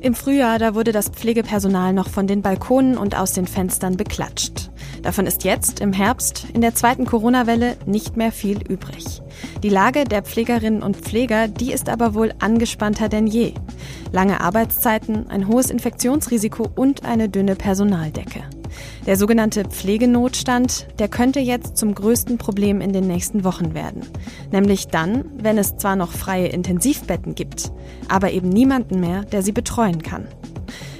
Im Frühjahr, da wurde das Pflegepersonal noch von den Balkonen und aus den Fenstern beklatscht. Davon ist jetzt im Herbst in der zweiten Corona-Welle nicht mehr viel übrig. Die Lage der Pflegerinnen und Pfleger, die ist aber wohl angespannter denn je. Lange Arbeitszeiten, ein hohes Infektionsrisiko und eine dünne Personaldecke. Der sogenannte Pflegenotstand, der könnte jetzt zum größten Problem in den nächsten Wochen werden. Nämlich dann, wenn es zwar noch freie Intensivbetten gibt, aber eben niemanden mehr, der sie betreuen kann.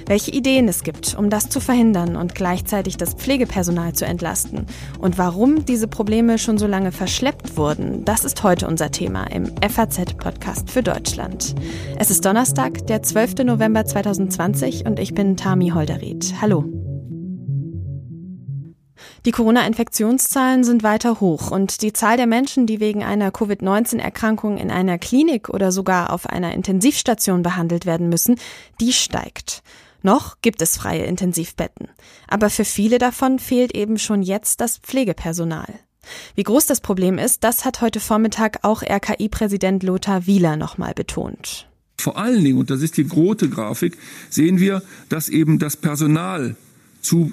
Welche Ideen es gibt, um das zu verhindern und gleichzeitig das Pflegepersonal zu entlasten und warum diese Probleme schon so lange verschleppt wurden, das ist heute unser Thema im FAZ-Podcast für Deutschland. Es ist Donnerstag, der 12. November 2020 und ich bin Tami Holderried. Hallo. Die Corona-Infektionszahlen sind weiter hoch und die Zahl der Menschen, die wegen einer Covid-19-Erkrankung in einer Klinik oder sogar auf einer Intensivstation behandelt werden müssen, die steigt. Noch gibt es freie Intensivbetten, aber für viele davon fehlt eben schon jetzt das Pflegepersonal. Wie groß das Problem ist, das hat heute Vormittag auch RKI-Präsident Lothar Wieler nochmal betont. Vor allen Dingen, und das ist die rote Grafik, sehen wir, dass eben das Personal zu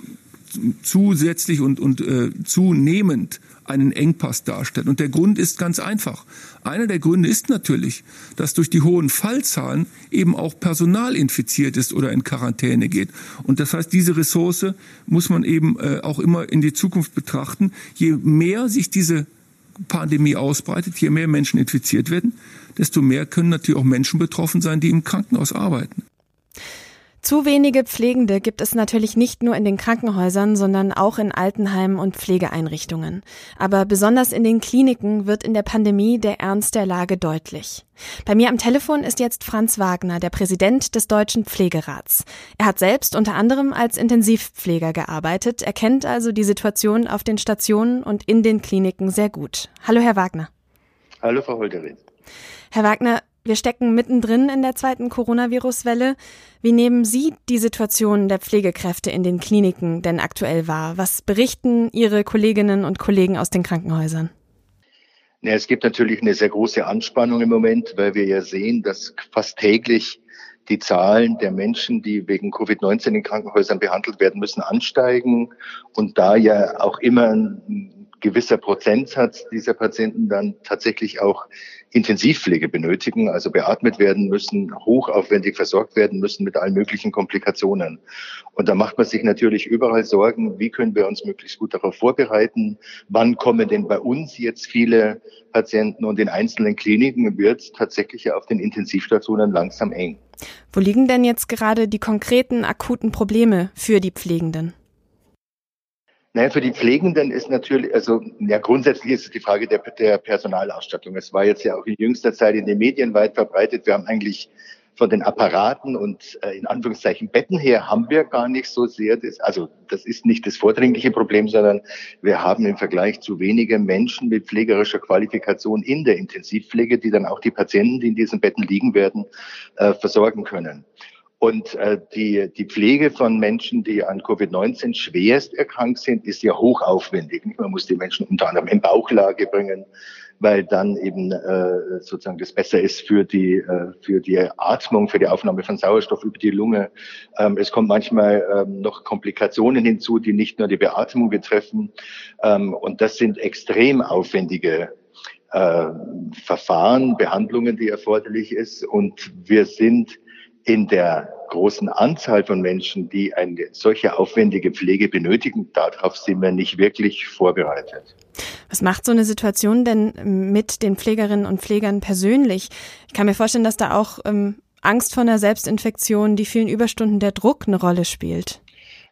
zusätzlich und, und äh, zunehmend einen Engpass darstellt. Und der Grund ist ganz einfach. Einer der Gründe ist natürlich, dass durch die hohen Fallzahlen eben auch Personal infiziert ist oder in Quarantäne geht. Und das heißt, diese Ressource muss man eben äh, auch immer in die Zukunft betrachten. Je mehr sich diese Pandemie ausbreitet, je mehr Menschen infiziert werden, desto mehr können natürlich auch Menschen betroffen sein, die im Krankenhaus arbeiten. Zu wenige Pflegende gibt es natürlich nicht nur in den Krankenhäusern, sondern auch in Altenheimen und Pflegeeinrichtungen. Aber besonders in den Kliniken wird in der Pandemie der Ernst der Lage deutlich. Bei mir am Telefon ist jetzt Franz Wagner, der Präsident des Deutschen Pflegerats. Er hat selbst unter anderem als Intensivpfleger gearbeitet, er kennt also die Situation auf den Stationen und in den Kliniken sehr gut. Hallo, Herr Wagner. Hallo, Frau Holderin. Herr Wagner, wir stecken mittendrin in der zweiten Coronavirus-Welle. Wie nehmen Sie die Situation der Pflegekräfte in den Kliniken denn aktuell wahr? Was berichten Ihre Kolleginnen und Kollegen aus den Krankenhäusern? Ja, es gibt natürlich eine sehr große Anspannung im Moment, weil wir ja sehen, dass fast täglich die Zahlen der Menschen, die wegen Covid-19 in Krankenhäusern behandelt werden müssen, ansteigen und da ja auch immer ein gewisser Prozentsatz dieser Patienten dann tatsächlich auch Intensivpflege benötigen, also beatmet werden müssen, hochaufwendig versorgt werden müssen mit allen möglichen Komplikationen. Und da macht man sich natürlich überall Sorgen, wie können wir uns möglichst gut darauf vorbereiten, wann kommen denn bei uns jetzt viele Patienten und in einzelnen Kliniken wird es tatsächlich auf den Intensivstationen langsam eng. Wo liegen denn jetzt gerade die konkreten akuten Probleme für die Pflegenden? Naja, für die Pflegenden ist natürlich, also ja, grundsätzlich ist es die Frage der, der Personalausstattung. Es war jetzt ja auch in jüngster Zeit in den Medien weit verbreitet. Wir haben eigentlich von den Apparaten und äh, in Anführungszeichen Betten her haben wir gar nicht so sehr, das, also das ist nicht das vordringliche Problem, sondern wir haben im Vergleich zu wenigen Menschen mit pflegerischer Qualifikation in der Intensivpflege, die dann auch die Patienten, die in diesen Betten liegen werden, äh, versorgen können. Und äh, die, die Pflege von Menschen, die an Covid-19 schwerst erkrankt sind, ist ja hochaufwendig. Man muss die Menschen unter anderem in Bauchlage bringen, weil dann eben äh, sozusagen das besser ist für die, äh, für die Atmung, für die Aufnahme von Sauerstoff über die Lunge. Ähm, es kommt manchmal ähm, noch Komplikationen hinzu, die nicht nur die Beatmung betreffen. Ähm, und das sind extrem aufwendige äh, Verfahren, Behandlungen, die erforderlich ist. Und wir sind in der großen Anzahl von Menschen, die eine solche aufwendige Pflege benötigen, darauf sind wir nicht wirklich vorbereitet. Was macht so eine Situation denn mit den Pflegerinnen und Pflegern persönlich? Ich kann mir vorstellen, dass da auch ähm, Angst vor einer Selbstinfektion, die vielen Überstunden, der Druck eine Rolle spielt.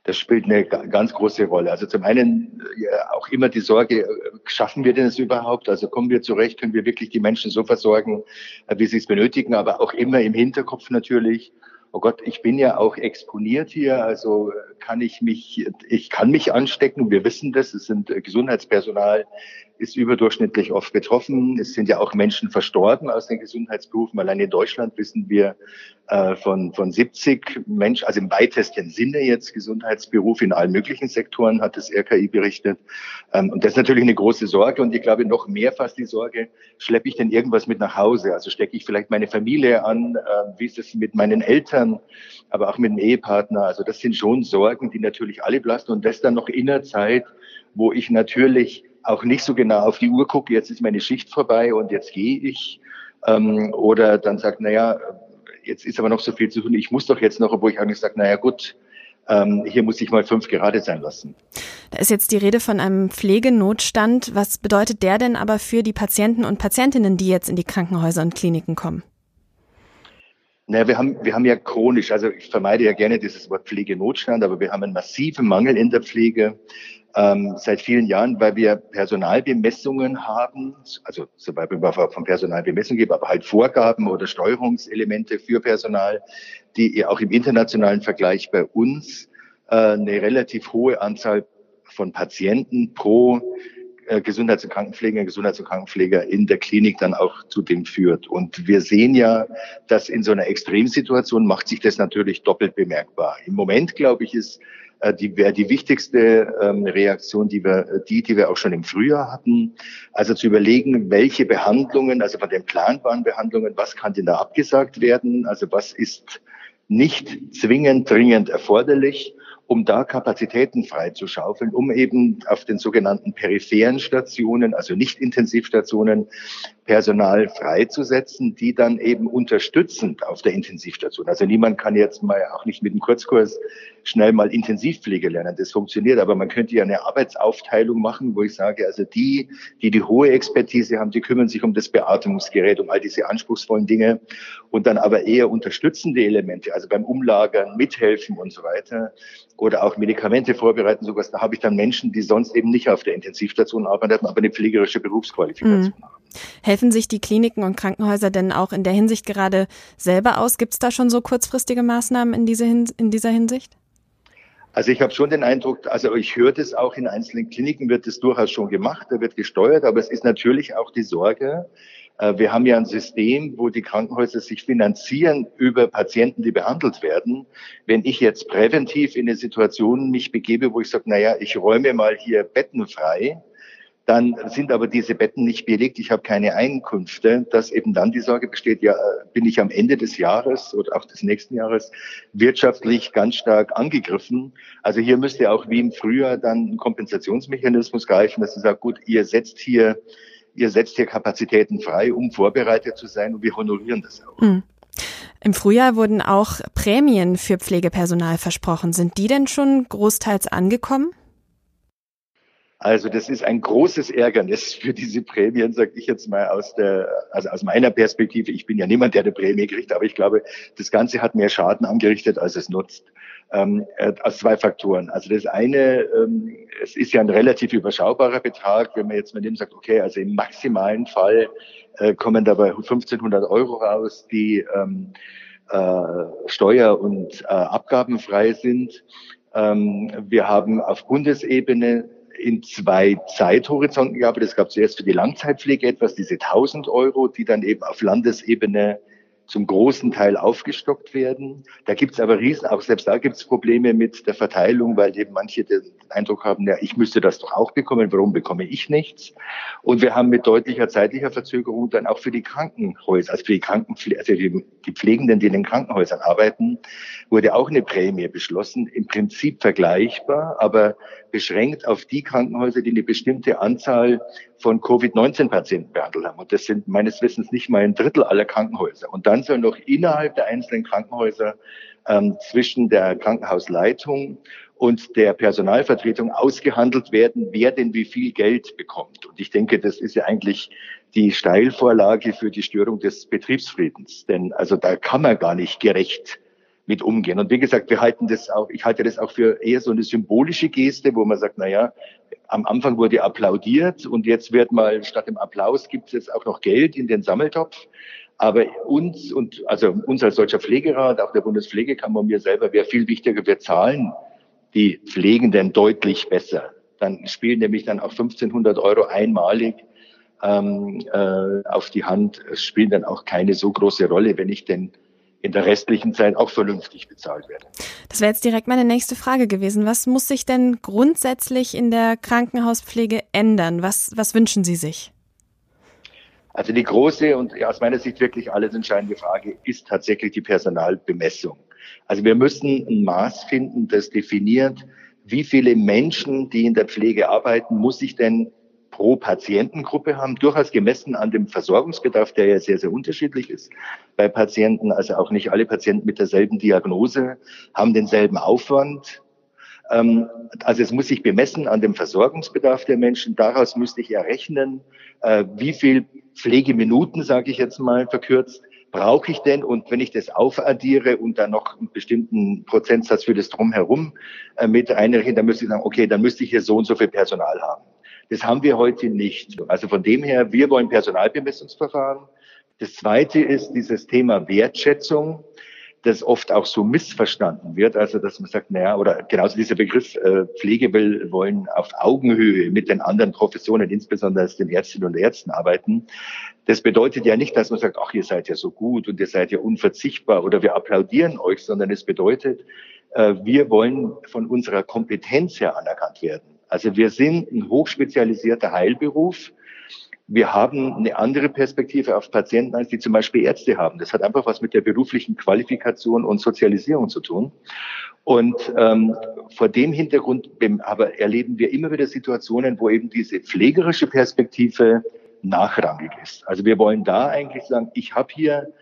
Das spielt eine ganz große Rolle. Also zum einen ja, auch immer die Sorge, äh, schaffen wir denn es überhaupt? Also kommen wir zurecht, können wir wirklich die Menschen so versorgen, äh, wie sie es benötigen, aber auch immer im Hinterkopf natürlich, oh Gott, ich bin ja auch exponiert hier, also kann ich mich, ich kann mich anstecken, wir wissen das, es sind Gesundheitspersonal, ist überdurchschnittlich oft betroffen. Es sind ja auch Menschen verstorben aus den Gesundheitsberufen. Allein in Deutschland wissen wir äh, von, von 70 Menschen, also im weitesten Sinne jetzt Gesundheitsberuf in allen möglichen Sektoren, hat das RKI berichtet. Ähm, und das ist natürlich eine große Sorge. Und ich glaube, noch mehr fast die Sorge, schleppe ich denn irgendwas mit nach Hause? Also stecke ich vielleicht meine Familie an? Äh, wie ist es mit meinen Eltern? Aber auch mit dem Ehepartner? Also das sind schon Sorgen, die natürlich alle belasten. Und das dann noch in der Zeit, wo ich natürlich auch nicht so genau auf die Uhr gucke, jetzt ist meine Schicht vorbei und jetzt gehe ich. Ähm, oder dann sagt, naja, jetzt ist aber noch so viel zu tun, ich muss doch jetzt noch, obwohl ich eigentlich sage, naja gut, ähm, hier muss ich mal fünf gerade sein lassen. Da ist jetzt die Rede von einem Pflegenotstand. Was bedeutet der denn aber für die Patienten und Patientinnen, die jetzt in die Krankenhäuser und Kliniken kommen? Naja, wir haben, wir haben ja chronisch, also ich vermeide ja gerne dieses Wort Pflegenotstand, aber wir haben einen massiven Mangel in der Pflege ähm, seit vielen Jahren, weil wir Personalbemessungen haben, also sobald wir von Personalbemessung geben, aber halt Vorgaben oder Steuerungselemente für Personal, die auch im internationalen Vergleich bei uns äh, eine relativ hohe Anzahl von Patienten pro Gesundheits- und Krankenpfleger, Gesundheits- und Krankenpfleger in der Klinik dann auch zu dem führt. Und wir sehen ja, dass in so einer Extremsituation macht sich das natürlich doppelt bemerkbar. Im Moment, glaube ich, ist äh, die wäre die wichtigste ähm, Reaktion, die wir, die, die wir auch schon im Frühjahr hatten. Also zu überlegen, welche Behandlungen, also von den planbaren Behandlungen, was kann denn da abgesagt werden? Also was ist nicht zwingend dringend erforderlich? Um da Kapazitäten freizuschaufeln, um eben auf den sogenannten peripheren Stationen, also nicht Intensivstationen, Personal freizusetzen, die dann eben unterstützend auf der Intensivstation. Also niemand kann jetzt mal auch nicht mit einem Kurzkurs schnell mal Intensivpflege lernen. Das funktioniert, aber man könnte ja eine Arbeitsaufteilung machen, wo ich sage, also die, die die hohe Expertise haben, die kümmern sich um das Beatmungsgerät, um all diese anspruchsvollen Dinge und dann aber eher unterstützende Elemente, also beim Umlagern mithelfen und so weiter oder auch Medikamente vorbereiten, sowas. Da habe ich dann Menschen, die sonst eben nicht auf der Intensivstation arbeiten, aber eine pflegerische Berufsqualifikation mhm. haben. Helfen sich die Kliniken und Krankenhäuser denn auch in der Hinsicht gerade selber aus? Gibt es da schon so kurzfristige Maßnahmen in, diese in dieser Hinsicht? Also ich habe schon den Eindruck, also ich höre das auch in einzelnen Kliniken, wird das durchaus schon gemacht, da wird gesteuert, aber es ist natürlich auch die Sorge, äh, wir haben ja ein System, wo die Krankenhäuser sich finanzieren über Patienten, die behandelt werden. Wenn ich jetzt präventiv in eine Situation mich begebe, wo ich sage, naja, ich räume mal hier Betten frei, dann sind aber diese Betten nicht belegt, ich habe keine Einkünfte, dass eben dann die Sorge besteht, ja, bin ich am Ende des Jahres oder auch des nächsten Jahres wirtschaftlich ganz stark angegriffen. Also hier müsste auch wie im Frühjahr dann ein Kompensationsmechanismus greifen, dass sie sagt, gut, ihr setzt hier, ihr setzt hier Kapazitäten frei, um vorbereitet zu sein und wir honorieren das auch. Mhm. Im Frühjahr wurden auch Prämien für Pflegepersonal versprochen. Sind die denn schon großteils angekommen? Also das ist ein großes Ärgernis für diese Prämien, sage ich jetzt mal aus der, also aus meiner Perspektive. Ich bin ja niemand, der eine Prämie kriegt, aber ich glaube, das Ganze hat mehr Schaden angerichtet, als es nutzt. Ähm, äh, aus zwei Faktoren. Also das eine, ähm, es ist ja ein relativ überschaubarer Betrag, wenn man jetzt mit dem sagt, okay, also im maximalen Fall äh, kommen dabei 1500 Euro raus, die ähm, äh, steuer- und äh, abgabenfrei sind. Ähm, wir haben auf Bundesebene in zwei Zeithorizonten gearbeitet. Es gab zuerst für die Langzeitpflege etwas, diese 1000 Euro, die dann eben auf Landesebene zum großen Teil aufgestockt werden. Da gibt es aber riesen, auch selbst da gibt es Probleme mit der Verteilung, weil eben manche den Eindruck haben, ja, ich müsste das doch auch bekommen, warum bekomme ich nichts? Und wir haben mit deutlicher zeitlicher Verzögerung dann auch für die Krankenhäuser, also für die Krankenpflege, also die, die Pflegenden, die in den Krankenhäusern arbeiten, wurde auch eine Prämie beschlossen, im Prinzip vergleichbar, aber beschränkt auf die Krankenhäuser, die eine bestimmte Anzahl von Covid-19-Patienten behandelt haben. Und das sind meines Wissens nicht mal ein Drittel aller Krankenhäuser. Und dann soll noch innerhalb der einzelnen Krankenhäuser ähm, zwischen der Krankenhausleitung und der Personalvertretung ausgehandelt werden, wer denn wie viel Geld bekommt. Und ich denke, das ist ja eigentlich die Steilvorlage für die Störung des Betriebsfriedens. Denn also da kann man gar nicht gerecht mit umgehen. Und wie gesagt, wir halten das auch, ich halte das auch für eher so eine symbolische Geste, wo man sagt, na ja, am Anfang wurde applaudiert und jetzt wird mal statt dem Applaus gibt es jetzt auch noch Geld in den Sammeltopf. Aber uns und also uns als deutscher Pflegerat, auch der Bundespflegekammer und mir selber wäre viel wichtiger, wir zahlen die Pflegenden deutlich besser Dann spielen nämlich dann auch 1500 Euro einmalig ähm, äh, auf die Hand. Spielen dann auch keine so große Rolle, wenn ich denn in der restlichen Zeit auch vernünftig bezahlt werde. Das wäre jetzt direkt meine nächste Frage gewesen. Was muss sich denn grundsätzlich in der Krankenhauspflege ändern? Was, was wünschen Sie sich? Also die große und aus meiner Sicht wirklich alles entscheidende Frage ist tatsächlich die Personalbemessung. Also wir müssen ein Maß finden, das definiert, wie viele Menschen, die in der Pflege arbeiten, muss ich denn pro Patientengruppe haben, durchaus gemessen an dem Versorgungsbedarf, der ja sehr, sehr unterschiedlich ist bei Patienten. Also auch nicht alle Patienten mit derselben Diagnose haben denselben Aufwand. Ähm, also es muss sich bemessen an dem Versorgungsbedarf der Menschen. Daraus müsste ich errechnen, äh, wie viel Pflegeminuten, sage ich jetzt mal verkürzt, brauche ich denn? Und wenn ich das aufaddiere und dann noch einen bestimmten Prozentsatz für das Drumherum äh, mit einrechne, dann müsste ich sagen, okay, dann müsste ich hier so und so viel Personal haben. Das haben wir heute nicht. Also von dem her, wir wollen Personalbemessungsverfahren. Das zweite ist dieses Thema Wertschätzung das oft auch so missverstanden wird, also dass man sagt, naja, oder genauso dieser Begriff äh, Pflege will, wollen auf Augenhöhe mit den anderen Professionen, insbesondere den Ärztinnen und Ärzten arbeiten. Das bedeutet ja nicht, dass man sagt, ach, ihr seid ja so gut und ihr seid ja unverzichtbar oder wir applaudieren euch, sondern es bedeutet, äh, wir wollen von unserer Kompetenz her anerkannt werden. Also wir sind ein hochspezialisierter Heilberuf wir haben eine andere Perspektive auf Patienten, als die zum Beispiel Ärzte haben. Das hat einfach was mit der beruflichen Qualifikation und Sozialisierung zu tun. Und ähm, vor dem Hintergrund aber erleben wir immer wieder Situationen, wo eben diese pflegerische Perspektive nachrangig ist. Also wir wollen da eigentlich sagen, ich habe hier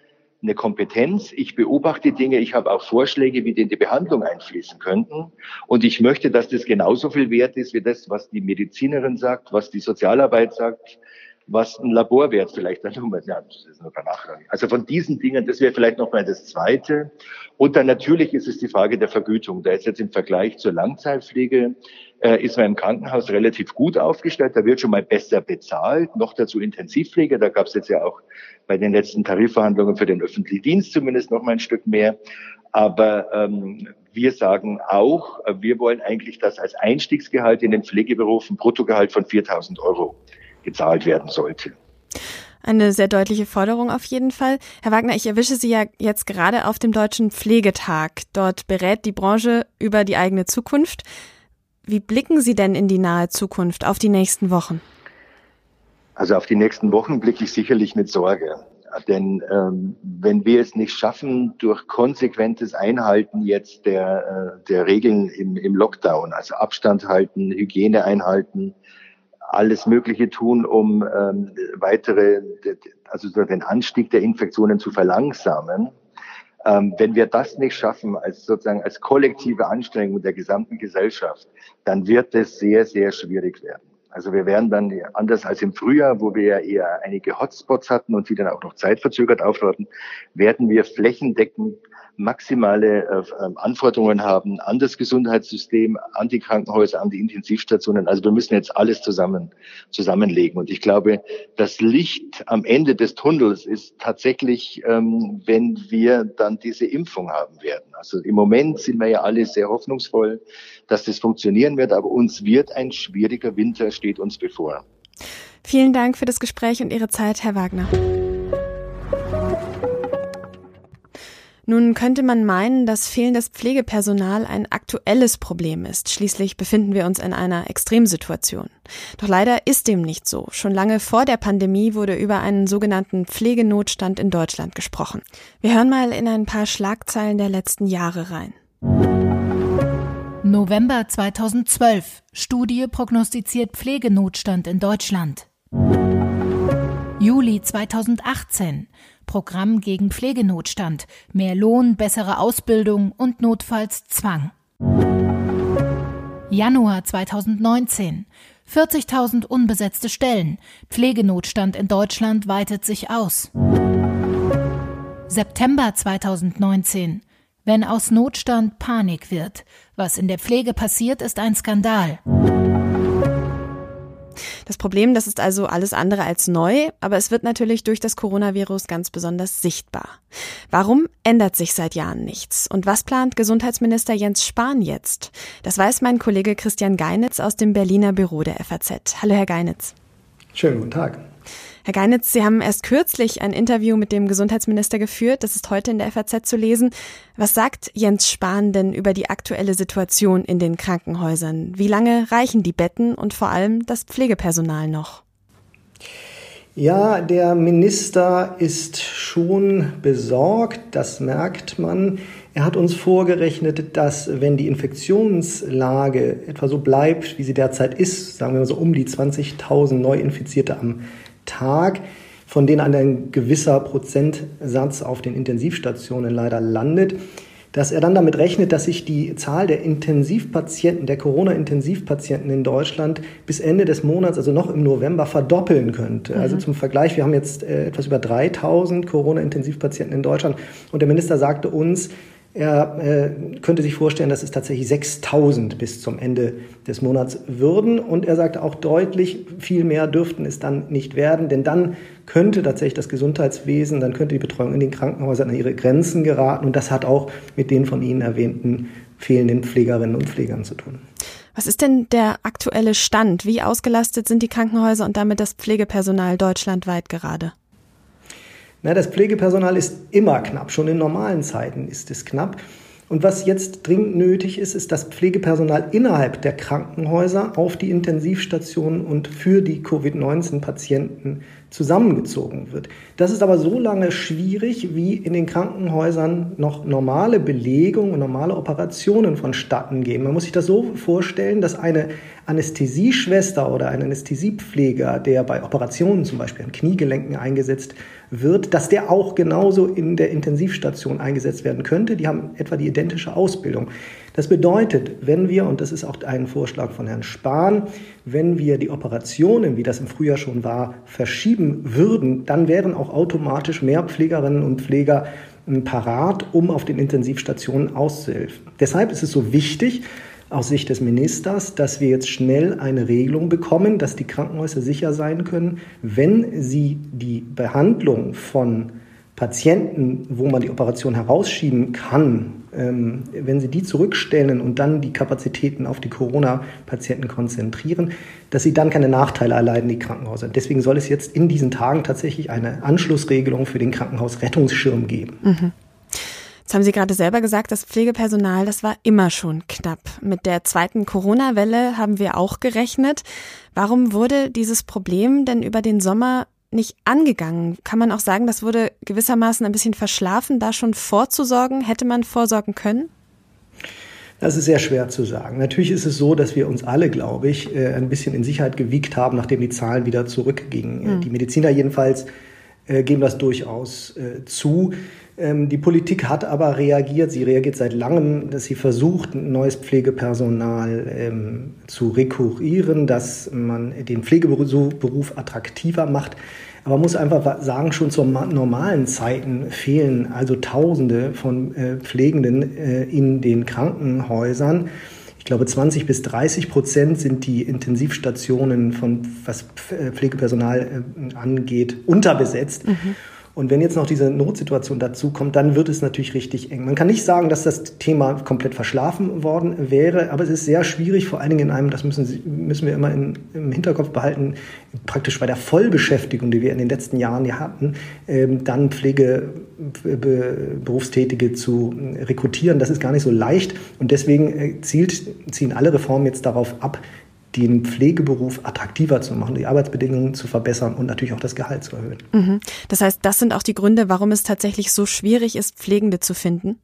eine Kompetenz, ich beobachte Dinge, ich habe auch Vorschläge, wie die in die Behandlung einfließen könnten. Und ich möchte, dass das genauso viel wert ist wie das, was die Medizinerin sagt, was die Sozialarbeit sagt, was ein Laborwert vielleicht dann nochmal, ja, das ist nur. Also von diesen Dingen, das wäre vielleicht nochmal das Zweite. Und dann natürlich ist es die Frage der Vergütung. Da ist jetzt im Vergleich zur Langzeitpflege, äh, ist man im Krankenhaus relativ gut aufgestellt. Da wird schon mal besser bezahlt. Noch dazu Intensivpflege. Da gab es jetzt ja auch bei den letzten Tarifverhandlungen für den öffentlichen Dienst zumindest noch mal ein Stück mehr. Aber ähm, wir sagen auch, wir wollen eigentlich das als Einstiegsgehalt in den Pflegeberufen Bruttogehalt von 4.000 Euro gezahlt werden sollte. Eine sehr deutliche Forderung auf jeden Fall. Herr Wagner, ich erwische Sie ja jetzt gerade auf dem Deutschen Pflegetag. Dort berät die Branche über die eigene Zukunft. Wie blicken Sie denn in die nahe Zukunft, auf die nächsten Wochen? Also auf die nächsten Wochen blicke ich sicherlich mit Sorge. Denn ähm, wenn wir es nicht schaffen, durch konsequentes Einhalten jetzt der, äh, der Regeln im, im Lockdown, also Abstand halten, Hygiene einhalten, alles Mögliche tun, um ähm, weitere, also den Anstieg der Infektionen zu verlangsamen. Ähm, wenn wir das nicht schaffen, als sozusagen als kollektive Anstrengung der gesamten Gesellschaft, dann wird es sehr, sehr schwierig werden. Also wir werden dann anders als im Frühjahr, wo wir ja eher einige Hotspots hatten und die dann auch noch zeitverzögert auftraten, werden wir flächendeckend maximale äh, ähm, Anforderungen haben an das Gesundheitssystem, an die Krankenhäuser, an die Intensivstationen. Also wir müssen jetzt alles zusammen zusammenlegen. Und ich glaube, das Licht am Ende des Tunnels ist tatsächlich, ähm, wenn wir dann diese Impfung haben werden. Also im Moment sind wir ja alle sehr hoffnungsvoll, dass das funktionieren wird, aber uns wird ein schwieriger Winter steht uns bevor. Vielen Dank für das Gespräch und Ihre Zeit, Herr Wagner. Nun könnte man meinen, dass fehlendes Pflegepersonal ein aktuelles Problem ist. Schließlich befinden wir uns in einer Extremsituation. Doch leider ist dem nicht so. Schon lange vor der Pandemie wurde über einen sogenannten Pflegenotstand in Deutschland gesprochen. Wir hören mal in ein paar Schlagzeilen der letzten Jahre rein. November 2012. Studie prognostiziert Pflegenotstand in Deutschland. Juli 2018. Programm gegen Pflegenotstand, mehr Lohn, bessere Ausbildung und notfalls Zwang. Januar 2019. 40.000 unbesetzte Stellen. Pflegenotstand in Deutschland weitet sich aus. September 2019. Wenn aus Notstand Panik wird. Was in der Pflege passiert, ist ein Skandal. Das Problem, das ist also alles andere als neu, aber es wird natürlich durch das Coronavirus ganz besonders sichtbar. Warum ändert sich seit Jahren nichts? Und was plant Gesundheitsminister Jens Spahn jetzt? Das weiß mein Kollege Christian Geinitz aus dem Berliner Büro der FAZ. Hallo, Herr Geinitz. Schönen guten Tag. Herr Geinitz, Sie haben erst kürzlich ein Interview mit dem Gesundheitsminister geführt. Das ist heute in der FAZ zu lesen. Was sagt Jens Spahn denn über die aktuelle Situation in den Krankenhäusern? Wie lange reichen die Betten und vor allem das Pflegepersonal noch? Ja, der Minister ist schon besorgt, das merkt man. Er hat uns vorgerechnet, dass wenn die Infektionslage etwa so bleibt, wie sie derzeit ist, sagen wir mal so um die 20.000 Neuinfizierte am Tag, von denen ein gewisser Prozentsatz auf den Intensivstationen leider landet, dass er dann damit rechnet, dass sich die Zahl der Intensivpatienten, der Corona-Intensivpatienten in Deutschland bis Ende des Monats, also noch im November, verdoppeln könnte. Mhm. Also zum Vergleich, wir haben jetzt äh, etwas über 3000 Corona-Intensivpatienten in Deutschland und der Minister sagte uns, er äh, könnte sich vorstellen, dass es tatsächlich 6000 bis zum Ende des Monats würden. Und er sagte auch deutlich, viel mehr dürften es dann nicht werden, denn dann könnte tatsächlich das Gesundheitswesen, dann könnte die Betreuung in den Krankenhäusern an ihre Grenzen geraten. Und das hat auch mit den von Ihnen erwähnten fehlenden Pflegerinnen und Pflegern zu tun. Was ist denn der aktuelle Stand? Wie ausgelastet sind die Krankenhäuser und damit das Pflegepersonal deutschlandweit gerade? Na, das Pflegepersonal ist immer knapp, schon in normalen Zeiten ist es knapp. Und was jetzt dringend nötig ist, ist, dass Pflegepersonal innerhalb der Krankenhäuser auf die Intensivstationen und für die Covid-19-Patienten zusammengezogen wird. Das ist aber so lange schwierig, wie in den Krankenhäusern noch normale Belegung und normale Operationen vonstatten gehen. Man muss sich das so vorstellen, dass eine Anästhesieschwester oder ein Anästhesiepfleger, der bei Operationen zum Beispiel an Kniegelenken eingesetzt wird, dass der auch genauso in der Intensivstation eingesetzt werden könnte. Die haben etwa die identische Ausbildung. Das bedeutet, wenn wir, und das ist auch ein Vorschlag von Herrn Spahn, wenn wir die Operationen, wie das im Frühjahr schon war, verschieben würden, dann wären auch automatisch mehr Pflegerinnen und Pfleger hm, parat, um auf den Intensivstationen auszuhelfen. Deshalb ist es so wichtig, aus Sicht des Ministers, dass wir jetzt schnell eine Regelung bekommen, dass die Krankenhäuser sicher sein können, wenn sie die Behandlung von Patienten, wo man die Operation herausschieben kann, ähm, wenn sie die zurückstellen und dann die Kapazitäten auf die Corona-Patienten konzentrieren, dass sie dann keine Nachteile erleiden, die Krankenhäuser. Deswegen soll es jetzt in diesen Tagen tatsächlich eine Anschlussregelung für den Krankenhausrettungsschirm geben. Mhm. Jetzt haben Sie gerade selber gesagt, das Pflegepersonal, das war immer schon knapp. Mit der zweiten Corona-Welle haben wir auch gerechnet. Warum wurde dieses Problem denn über den Sommer nicht angegangen? Kann man auch sagen, das wurde gewissermaßen ein bisschen verschlafen, da schon vorzusorgen? Hätte man vorsorgen können? Das ist sehr schwer zu sagen. Natürlich ist es so, dass wir uns alle, glaube ich, äh, ein bisschen in Sicherheit gewiegt haben, nachdem die Zahlen wieder zurückgingen. Mhm. Die Mediziner jedenfalls äh, geben das durchaus äh, zu. Ähm, die Politik hat aber reagiert. Sie reagiert seit langem, dass sie versucht, neues Pflegepersonal ähm, zu rekurrieren, dass man den Pflegeberuf attraktiver macht. Aber man muss einfach sagen, schon zu normalen Zeiten fehlen also Tausende von äh, Pflegenden äh, in den Krankenhäusern. Ich glaube, 20 bis 30 Prozent sind die Intensivstationen von was Pflegepersonal äh, angeht unterbesetzt. Mhm. Und wenn jetzt noch diese Notsituation dazu kommt, dann wird es natürlich richtig eng. Man kann nicht sagen, dass das Thema komplett verschlafen worden wäre, aber es ist sehr schwierig, vor allen Dingen in einem, das müssen, Sie, müssen wir immer in, im Hinterkopf behalten, praktisch bei der Vollbeschäftigung, die wir in den letzten Jahren ja hatten, ähm, dann Pflegeberufstätige zu rekrutieren. Das ist gar nicht so leicht und deswegen äh, zielt, ziehen alle Reformen jetzt darauf ab, den Pflegeberuf attraktiver zu machen, die Arbeitsbedingungen zu verbessern und natürlich auch das Gehalt zu erhöhen. Mhm. Das heißt, das sind auch die Gründe, warum es tatsächlich so schwierig ist, Pflegende zu finden?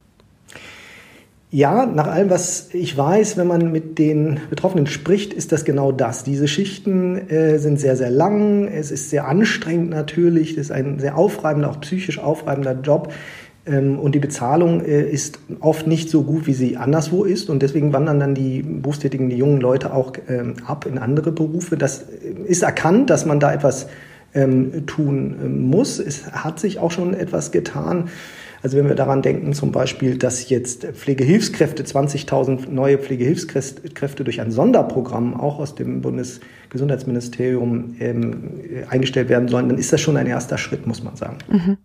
Ja, nach allem, was ich weiß, wenn man mit den Betroffenen spricht, ist das genau das. Diese Schichten äh, sind sehr, sehr lang. Es ist sehr anstrengend natürlich. Es ist ein sehr aufreibender, auch psychisch aufreibender Job. Ähm, und die Bezahlung äh, ist oft nicht so gut, wie sie anderswo ist. Und deswegen wandern dann die berufstätigen, die jungen Leute auch ähm, ab in andere Berufe. Das äh, ist erkannt, dass man da etwas ähm, tun muss. Es hat sich auch schon etwas getan. Also wenn wir daran denken, zum Beispiel, dass jetzt Pflegehilfskräfte, 20.000 neue Pflegehilfskräfte durch ein Sonderprogramm auch aus dem Bundesgesundheitsministerium ähm, eingestellt werden sollen, dann ist das schon ein erster Schritt, muss man sagen. Mhm.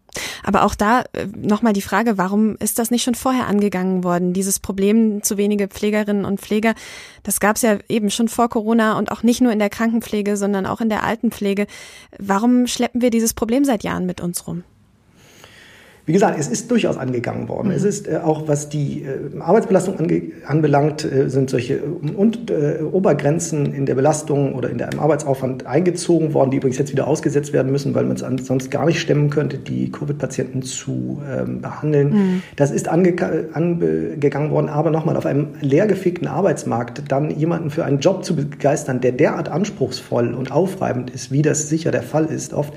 Aber auch da äh, nochmal die Frage, warum ist das nicht schon vorher angegangen worden? Dieses Problem zu wenige Pflegerinnen und Pfleger, das gab es ja eben schon vor Corona und auch nicht nur in der Krankenpflege, sondern auch in der Altenpflege. Warum schleppen wir dieses Problem seit Jahren mit uns rum? Wie gesagt, es ist durchaus angegangen worden. Mhm. Es ist äh, auch, was die äh, Arbeitsbelastung anbelangt, äh, sind solche äh, und, äh, Obergrenzen in der Belastung oder in der Arbeitsaufwand eingezogen worden, die übrigens jetzt wieder ausgesetzt werden müssen, weil man es sonst gar nicht stemmen könnte, die Covid-Patienten zu ähm, behandeln. Mhm. Das ist angegangen worden, aber nochmal auf einem leergefegten Arbeitsmarkt dann jemanden für einen Job zu begeistern, der derart anspruchsvoll und aufreibend ist, wie das sicher der Fall ist, oft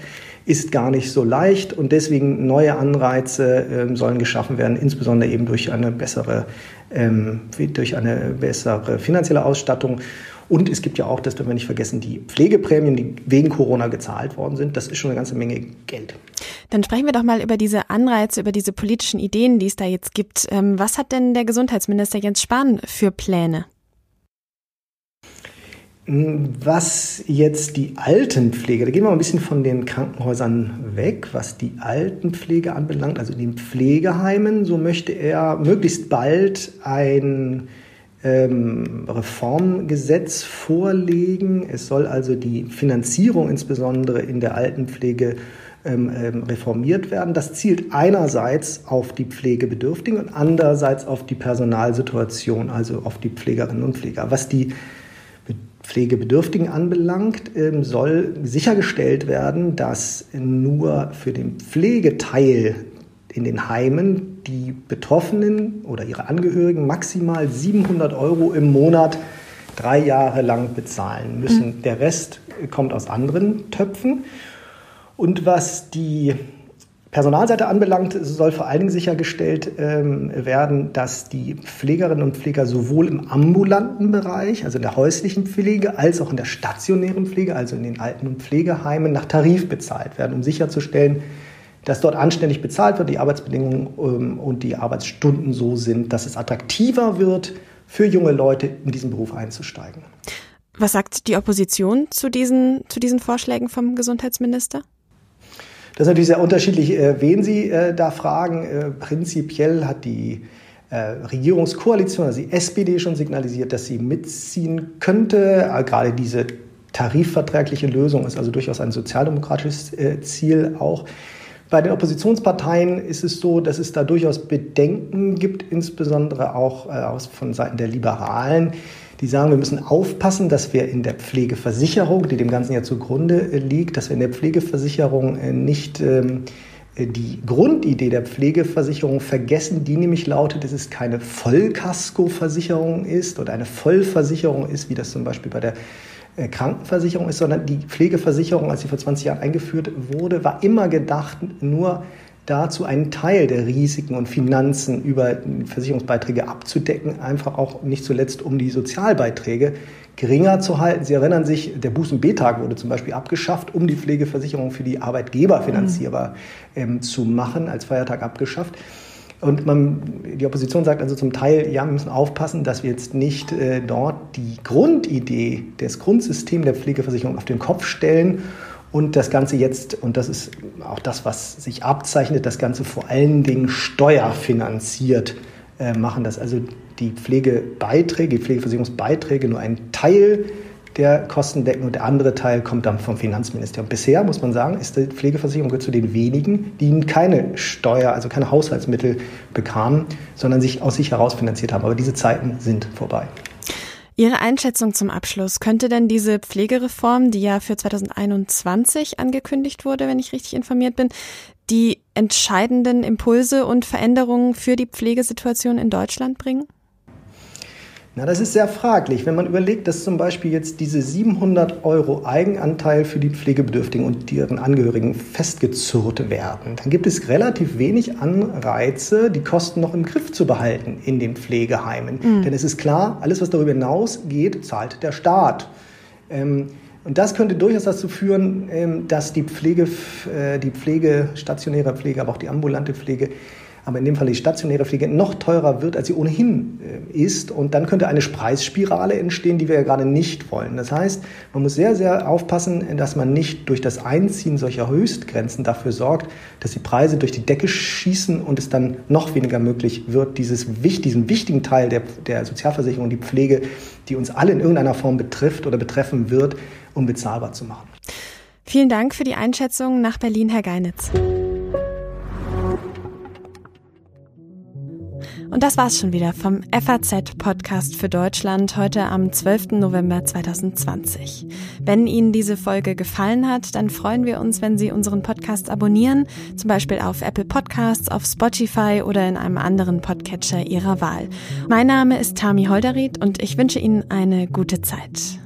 ist gar nicht so leicht und deswegen neue Anreize äh, sollen geschaffen werden, insbesondere eben durch eine bessere, ähm, durch eine bessere finanzielle Ausstattung. Und es gibt ja auch, das dürfen wir nicht vergessen, die Pflegeprämien, die wegen Corona gezahlt worden sind. Das ist schon eine ganze Menge Geld. Dann sprechen wir doch mal über diese Anreize, über diese politischen Ideen, die es da jetzt gibt. Ähm, was hat denn der Gesundheitsminister Jens Spahn für Pläne? Was jetzt die Altenpflege, da gehen wir mal ein bisschen von den Krankenhäusern weg, was die Altenpflege anbelangt, also in den Pflegeheimen, so möchte er möglichst bald ein ähm, Reformgesetz vorlegen. Es soll also die Finanzierung insbesondere in der Altenpflege ähm, ähm, reformiert werden. Das zielt einerseits auf die Pflegebedürftigen und andererseits auf die Personalsituation, also auf die Pflegerinnen und Pfleger. Was die Pflegebedürftigen anbelangt, ähm, soll sichergestellt werden, dass nur für den Pflegeteil in den Heimen die Betroffenen oder ihre Angehörigen maximal 700 Euro im Monat drei Jahre lang bezahlen müssen. Mhm. Der Rest kommt aus anderen Töpfen. Und was die Personalseite anbelangt, soll vor allen Dingen sichergestellt ähm, werden, dass die Pflegerinnen und Pfleger sowohl im ambulanten Bereich, also in der häuslichen Pflege, als auch in der stationären Pflege, also in den Alten- und Pflegeheimen, nach Tarif bezahlt werden, um sicherzustellen, dass dort anständig bezahlt wird, die Arbeitsbedingungen ähm, und die Arbeitsstunden so sind, dass es attraktiver wird, für junge Leute in diesen Beruf einzusteigen. Was sagt die Opposition zu diesen, zu diesen Vorschlägen vom Gesundheitsminister? Das ist natürlich sehr unterschiedlich, äh, wen Sie äh, da fragen. Äh, prinzipiell hat die Regierungskoalition, also die SPD, schon signalisiert, dass sie mitziehen könnte. Gerade diese tarifvertragliche Lösung ist also durchaus ein sozialdemokratisches Ziel auch. Bei den Oppositionsparteien ist es so, dass es da durchaus Bedenken gibt, insbesondere auch von Seiten der Liberalen die sagen, wir müssen aufpassen, dass wir in der Pflegeversicherung, die dem Ganzen ja zugrunde äh, liegt, dass wir in der Pflegeversicherung äh, nicht ähm, äh, die Grundidee der Pflegeversicherung vergessen, die nämlich lautet, dass es keine Vollkaskoversicherung ist oder eine Vollversicherung ist, wie das zum Beispiel bei der Krankenversicherung ist, sondern die Pflegeversicherung, als sie vor 20 Jahren eingeführt wurde, war immer gedacht, nur dazu einen Teil der Risiken und Finanzen über Versicherungsbeiträge abzudecken, einfach auch nicht zuletzt um die Sozialbeiträge geringer zu halten. Sie erinnern sich, der Buß- und B-Tag wurde zum Beispiel abgeschafft, um die Pflegeversicherung für die Arbeitgeber finanzierbar ähm, zu machen, als Feiertag abgeschafft. Und man, die Opposition sagt also zum Teil, ja, wir müssen aufpassen, dass wir jetzt nicht äh, dort die Grundidee des Grundsystems der Pflegeversicherung auf den Kopf stellen und das Ganze jetzt, und das ist auch das, was sich abzeichnet, das Ganze vor allen Dingen steuerfinanziert äh, machen, dass also die Pflegebeiträge, die Pflegeversicherungsbeiträge nur einen Teil der Kosten decken und der andere Teil kommt dann vom Finanzministerium. Bisher muss man sagen, ist die Pflegeversicherung zu den wenigen, die keine Steuer, also keine Haushaltsmittel bekamen, sondern sich aus sich heraus finanziert haben. Aber diese Zeiten sind vorbei. Ihre Einschätzung zum Abschluss. Könnte denn diese Pflegereform, die ja für 2021 angekündigt wurde, wenn ich richtig informiert bin, die entscheidenden Impulse und Veränderungen für die Pflegesituation in Deutschland bringen? Na, das ist sehr fraglich. Wenn man überlegt, dass zum Beispiel jetzt diese 700 Euro Eigenanteil für die Pflegebedürftigen und deren Angehörigen festgezurrt werden, dann gibt es relativ wenig Anreize, die Kosten noch im Griff zu behalten in den Pflegeheimen. Mhm. Denn es ist klar, alles, was darüber hinausgeht, zahlt der Staat. Ähm, und das könnte durchaus dazu führen, ähm, dass die Pflege, äh, die Pflege, stationäre Pflege, aber auch die ambulante Pflege aber in dem Fall die stationäre Pflege noch teurer wird, als sie ohnehin äh, ist. Und dann könnte eine Preisspirale entstehen, die wir ja gerade nicht wollen. Das heißt, man muss sehr, sehr aufpassen, dass man nicht durch das Einziehen solcher Höchstgrenzen dafür sorgt, dass die Preise durch die Decke schießen und es dann noch weniger möglich wird, dieses, diesen wichtigen Teil der, der Sozialversicherung, die Pflege, die uns alle in irgendeiner Form betrifft oder betreffen wird, unbezahlbar zu machen. Vielen Dank für die Einschätzung nach Berlin, Herr Geinitz. Und das war's schon wieder vom FAZ Podcast für Deutschland heute am 12. November 2020. Wenn Ihnen diese Folge gefallen hat, dann freuen wir uns, wenn Sie unseren Podcast abonnieren, zum Beispiel auf Apple Podcasts, auf Spotify oder in einem anderen Podcatcher Ihrer Wahl. Mein Name ist Tami Holderried und ich wünsche Ihnen eine gute Zeit.